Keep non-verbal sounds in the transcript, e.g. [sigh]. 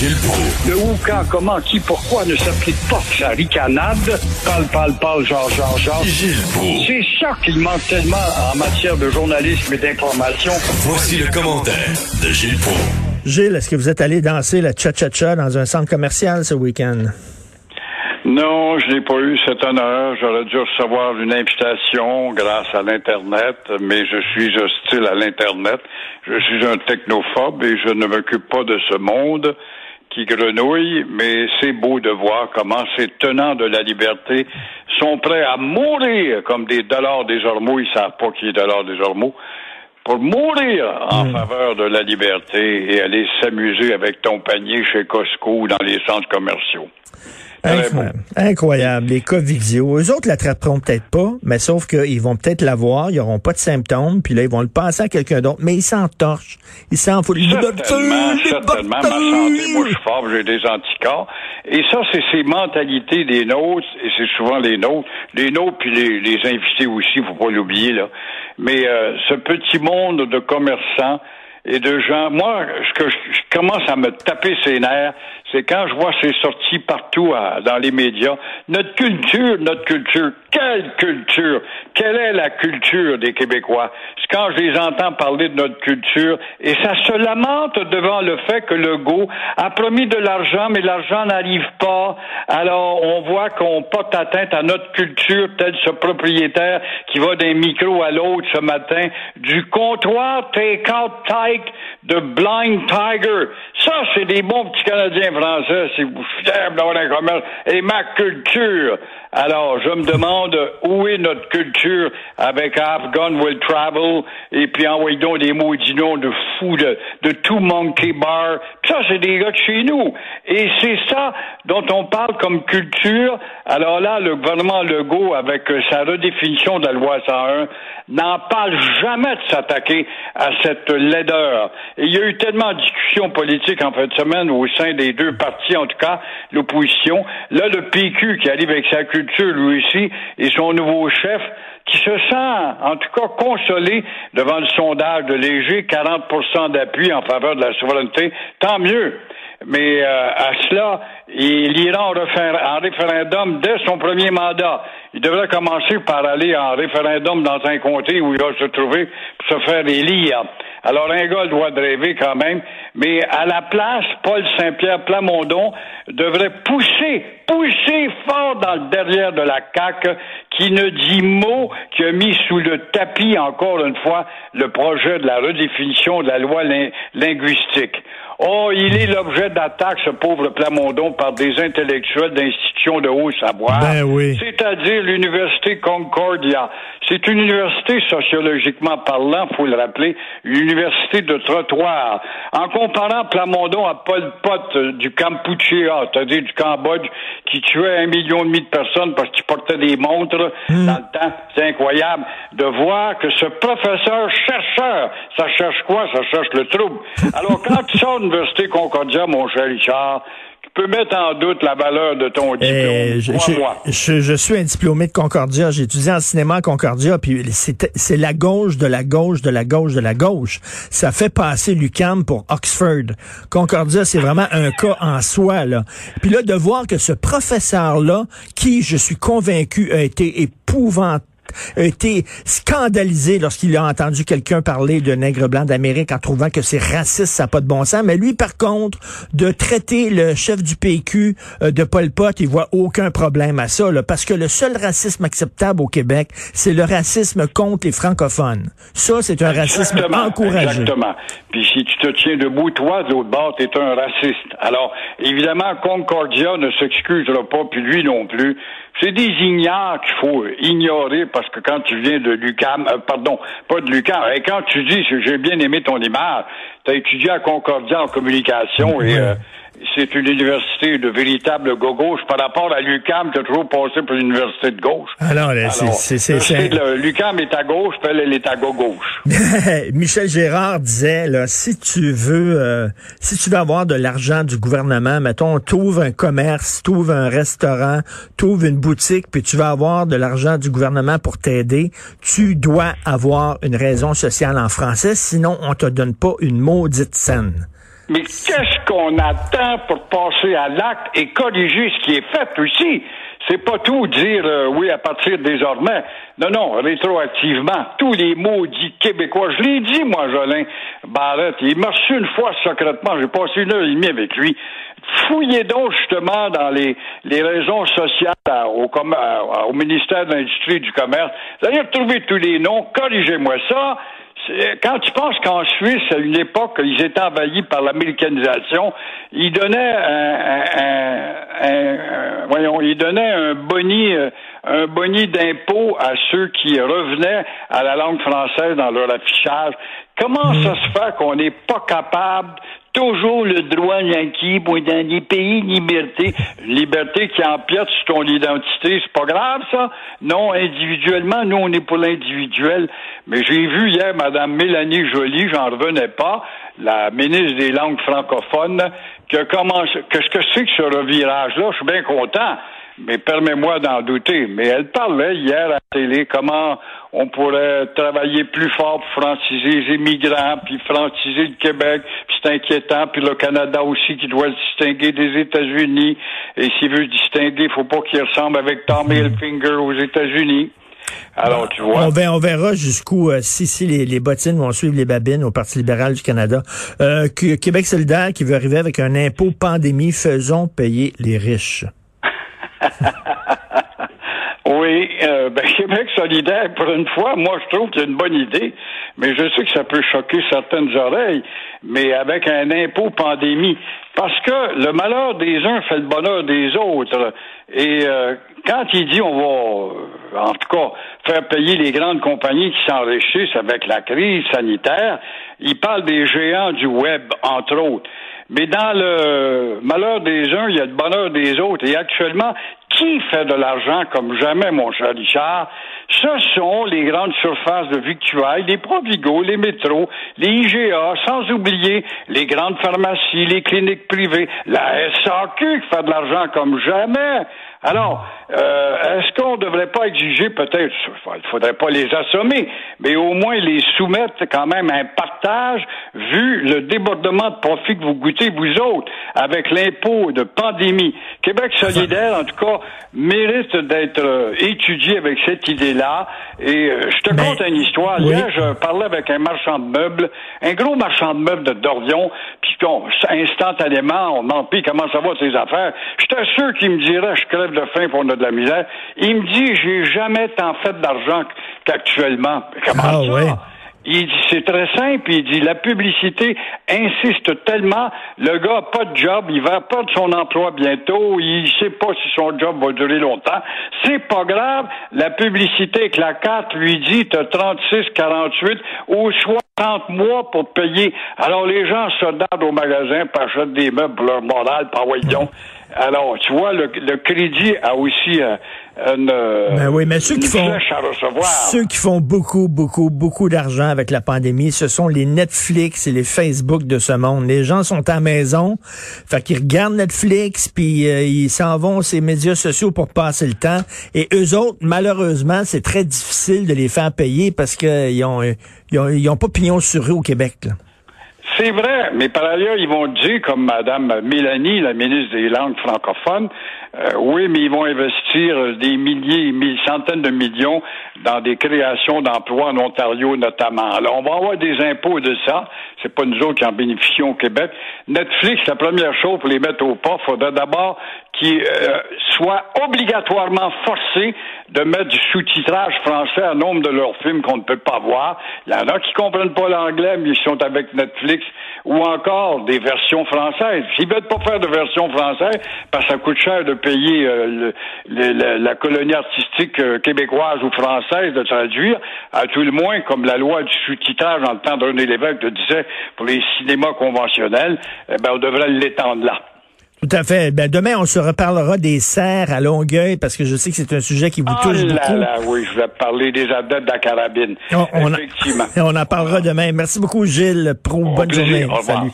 Gilles Proulx. Le où, quand, comment, qui, pourquoi ne s'applique pas sa ricanade? Parle, parle, parle, genre, genre, genre. Gilles Proulx. C'est ça qu'il manque tellement en matière de journalisme et d'information. Voici le commentaire de Gilles Proulx. Gilles, est-ce que vous êtes allé danser la cha-cha-cha dans un centre commercial ce week-end? Non, je n'ai pas eu cet honneur. J'aurais dû recevoir une invitation grâce à l'Internet, mais je suis hostile à l'Internet. Je suis un technophobe et je ne m'occupe pas de ce monde qui grenouille, mais c'est beau de voir comment ces tenants de la liberté sont prêts à mourir comme des dollars des ormeaux. Ils savent pas qui est dollars des ormeaux pour mourir en Hmm. faveur de la liberté et aller s'amuser avec ton panier chez Costco ou dans les centres commerciaux. Incroyable. Incroyable. Les cas vidéo. Eux autres l'attraperont peut-être pas, mais sauf qu'ils vont peut-être l'avoir, ils n'auront pas de symptômes, puis là, ils vont le passer à quelqu'un d'autre, mais ils s'en torchent. Ils s'en foutent. Certainement, certainement. Ma santé, moi, je suis fort, j'ai des anticorps. Et ça, c'est ces mentalités des nôtres, et c'est souvent les nôtres. Les nôtres, puis les, les invités aussi, faut pas l'oublier, là. Mais euh, ce petit monde de commerçants et de gens, moi, ce que je, commence à me taper ses nerfs, c'est quand je vois ces sorties partout dans les médias. Notre culture, notre culture, quelle culture? Quelle est la culture des Québécois? Quand je les entends parler de notre culture, et ça se lamente devant le fait que le GO a promis de l'argent, mais l'argent n'arrive pas. Alors, on voit qu'on porte atteinte à notre culture, tel ce propriétaire qui va d'un micro à l'autre ce matin, du comptoir take-out take de Blind Tiger. Ça, c'est des bons petits Canadiens français, si vous d'avoir un commerce. Et ma culture. Alors, je me demande où est notre culture avec Gun Will Travel et puis envoyez des maudits noms de fous de, de tout Monkey Bar. Ça, c'est des gars de chez nous. Et c'est ça dont on parle comme culture. Alors là, le gouvernement Legault, avec euh, sa redéfinition de la loi 101, n'en parle jamais de s'attaquer à cette laideur. Et il y a eu tellement de discussions politiques en fin de semaine au sein des deux partis, en tout cas l'opposition. Là, le PQ qui arrive avec sa culture, lui aussi, et son nouveau chef, qui se sent, en tout cas, consolé devant le sondage de Léger, 40% d'appui en faveur de la souveraineté, tant mieux. Mais euh, à cela, il ira en, en référendum dès son premier mandat. Il devrait commencer par aller en référendum dans un comté où il va se trouver pour se faire élire. Alors, un gars doit rêver quand même, mais à la place, Paul Saint-Pierre Plamondon devrait pousser, pousser fort dans le derrière de la CAQ qui ne dit mot, qui a mis sous le tapis, encore une fois, le projet de la redéfinition de la loi lin- linguistique. Oh, il est l'objet d'attaque, ce pauvre Plamondon, par des intellectuels d'institutions de haut savoir. Ben oui. C'est-à-dire l'Université Concordia. C'est une université sociologiquement parlant, faut le rappeler, une université de trottoir. En comparant Plamondon à Pol Pot du Kampuchea, c'est-à-dire du Cambodge, qui tuait un million et demi de personnes parce qu'il portait des montres dans le temps, c'est incroyable de voir que ce professeur chercheur, ça cherche quoi? Ça cherche le trouble. Alors, quand tu sors de l'Université Concordia, mon cher Richard, tu peux mettre en doute la valeur de ton diplôme. Euh, je, je- Crois-moi. je- je suis un diplômé de Concordia. J'ai étudié en cinéma à Concordia, puis c'est la gauche de la gauche de la gauche de la gauche. Ça fait passer l'UCAM pour Oxford. Concordia, c'est vraiment un cas en soi. Là. Puis là, de voir que ce professeur-là, qui, je suis convaincu, a été épouvantable, a été scandalisé lorsqu'il a entendu quelqu'un parler de nègre blanc d'Amérique en trouvant que c'est raciste, ça n'a pas de bon sens. Mais lui, par contre, de traiter le chef du PQ euh, de Pol Pot, il voit aucun problème à ça, là, parce que le seul racisme acceptable au Québec, c'est le racisme contre les francophones. Ça, c'est un racisme Exactement, encouragé. Exactement. Puis si tu te tiens debout, toi, de l'autre bord, t'es un raciste. Alors, évidemment, Concordia ne s'excusera pas, puis lui non plus. C'est des ignares qu'il faut ignorer parce que quand tu viens de l'UCAM, euh, pardon, pas de l'UCAM, et quand tu dis, j'ai bien aimé ton image, tu as étudié à Concordia en communication et euh, c'est une université de véritable gauche par rapport à l'UCAM qui a toujours passé pour une université de gauche. Alors, là, c'est- L'UCAM est à gauche, puis elle, elle est à gauche. [laughs] Michel Gérard disait là, si tu veux, euh, si tu veux avoir de l'argent du gouvernement, mettons, t'ouvres un commerce, t'ouvres un restaurant, t'ouvres une boutique, puis tu vas avoir de l'argent du gouvernement pour t'aider, tu dois avoir une raison sociale en français, sinon on te donne pas une maudite scène. Mais qu'est-ce qu'on attend pour passer à l'acte et corriger ce qui est fait aussi? C'est pas tout dire euh, oui à partir désormais. Non, non, rétroactivement. Tous les maudits québécois. Je l'ai dit, moi, Jolin Barrette. Il m'a reçu une fois secrètement. J'ai passé une heure et demie avec lui. Fouillez donc justement dans les, les raisons sociales au, au ministère de l'Industrie et du Commerce. Vous allez retrouver tous les noms. Corrigez-moi ça quand tu penses qu'en Suisse, à une époque, ils étaient envahis par l'américanisation, ils donnaient un, voyons, ils donnaient un boni, euh, un boni d'impôt à ceux qui revenaient à la langue française dans leur affichage. Comment hmm. ça se fait qu'on n'est pas capable toujours le droit yankee pour dans des pays liberté. Liberté qui empiète sur ton identité, c'est pas grave, ça? Non, individuellement, nous, on est pour l'individuel. Mais j'ai vu hier Mme Mélanie Joly, j'en revenais pas, la ministre des langues francophones, que comment, que ce que c'est que ce revirage-là, je suis bien content mais permets-moi d'en douter. Mais elle parlait hier à la télé comment on pourrait travailler plus fort pour franciser les immigrants, puis franciser le Québec, puis c'est inquiétant, puis le Canada aussi qui doit se distinguer des États-Unis. Et s'il veut se distinguer, il faut pas qu'il ressemble avec Tom Hilfiger aux États-Unis. Alors, tu vois. On, verra, jusqu'où, euh, si, si les, les, bottines vont suivre les babines au Parti libéral du Canada. Euh, Québec solidaire qui veut arriver avec un impôt pandémie, faisons payer les riches. [laughs] oui, euh, ben, [laughs] Québec solidaire, pour une fois, moi je trouve que c'est une bonne idée, mais je sais que ça peut choquer certaines oreilles, mais avec un impôt pandémie. Parce que le malheur des uns fait le bonheur des autres. Et euh, quand il dit on va, euh, en tout cas, faire payer les grandes compagnies qui s'enrichissent avec la crise sanitaire, il parle des géants du web, entre autres. Mais dans le malheur des uns, il y a le bonheur des autres. Et actuellement, qui fait de l'argent comme jamais, mon cher Richard? Ce sont les grandes surfaces de victuailles, les Provigo, les métros, les IGA, sans oublier les grandes pharmacies, les cliniques privées, la SAQ qui fait de l'argent comme jamais. Alors, euh, est-ce qu'on ne devrait pas exiger peut-être, il faudrait pas les assommer, mais au moins les soumettre quand même à un partage vu le débordement de profit que vous goûtez vous autres avec l'impôt de pandémie. Québec solidaire, en tout cas, mérite d'être euh, étudié avec cette idée-là. Et euh, je te conte une histoire. Hier, je parlais avec un marchand de meubles, un gros marchand de meubles de Dordion, puis instantanément, on m'en comment ça va ses affaires? J'étais sûr qu'il me dirait, je crève de faim pour on a de la misère. Il me dit, j'ai jamais tant fait d'argent qu'actuellement. Comment ah, ça? Il dit, c'est très simple. Il dit, la publicité insiste tellement. Le gars n'a pas de job. Il va perdre son emploi bientôt. Il sait pas si son job va durer longtemps. C'est pas grave. La publicité avec la carte lui dit, t'as 36, 48 ou 60 mois pour payer. Alors, les gens se dardent au magasin, achètent des meubles pour leur moral, par voyons. [laughs] Alors, tu vois, le, crédit a aussi euh, une, euh, ben oui, mais ceux qui font, Ceux qui font beaucoup, beaucoup, beaucoup d'argent avec la pandémie, ce sont les Netflix et les Facebook de ce monde. Les gens sont à la maison, fait qu'ils regardent Netflix, puis euh, ils s'en vont ces médias sociaux pour passer le temps. Et eux autres, malheureusement, c'est très difficile de les faire payer parce qu'ils ont, ils ont, ils ont pas pignon sur eux au Québec. Là. C'est vrai, mais par ailleurs, ils vont dire, comme Mme Mélanie, la ministre des langues francophones, euh, oui, mais ils vont investir des milliers, des centaines de millions dans des créations d'emplois en Ontario notamment. Alors, on va avoir des impôts de ça. C'est pas nous autres qui en bénéficions au Québec. Netflix, la première chose pour les mettre au pas, faudrait d'abord qu'ils euh, soient obligatoirement forcés de mettre du sous-titrage français à nombre de leurs films qu'on ne peut pas voir. Il y en a qui comprennent pas l'anglais, mais ils sont avec Netflix, ou encore des versions françaises. S'ils veulent pas faire de version française, parce que ça coûte cher de payer euh, la colonie artistique euh, québécoise ou française de traduire, à tout le moins, comme la loi du sous-titrage en le temps de René Lévesque le disait pour les cinémas conventionnels, eh ben, on devrait l'étendre là. Tout à fait. Ben, demain, on se reparlera des serres à Longueuil parce que je sais que c'est un sujet qui vous oh touche là Là, oui, je vais parler des adeptes de la carabine. On, Effectivement. [laughs] On, en parlera demain. Merci beaucoup, Gilles. Pro, bonne journée. Salut.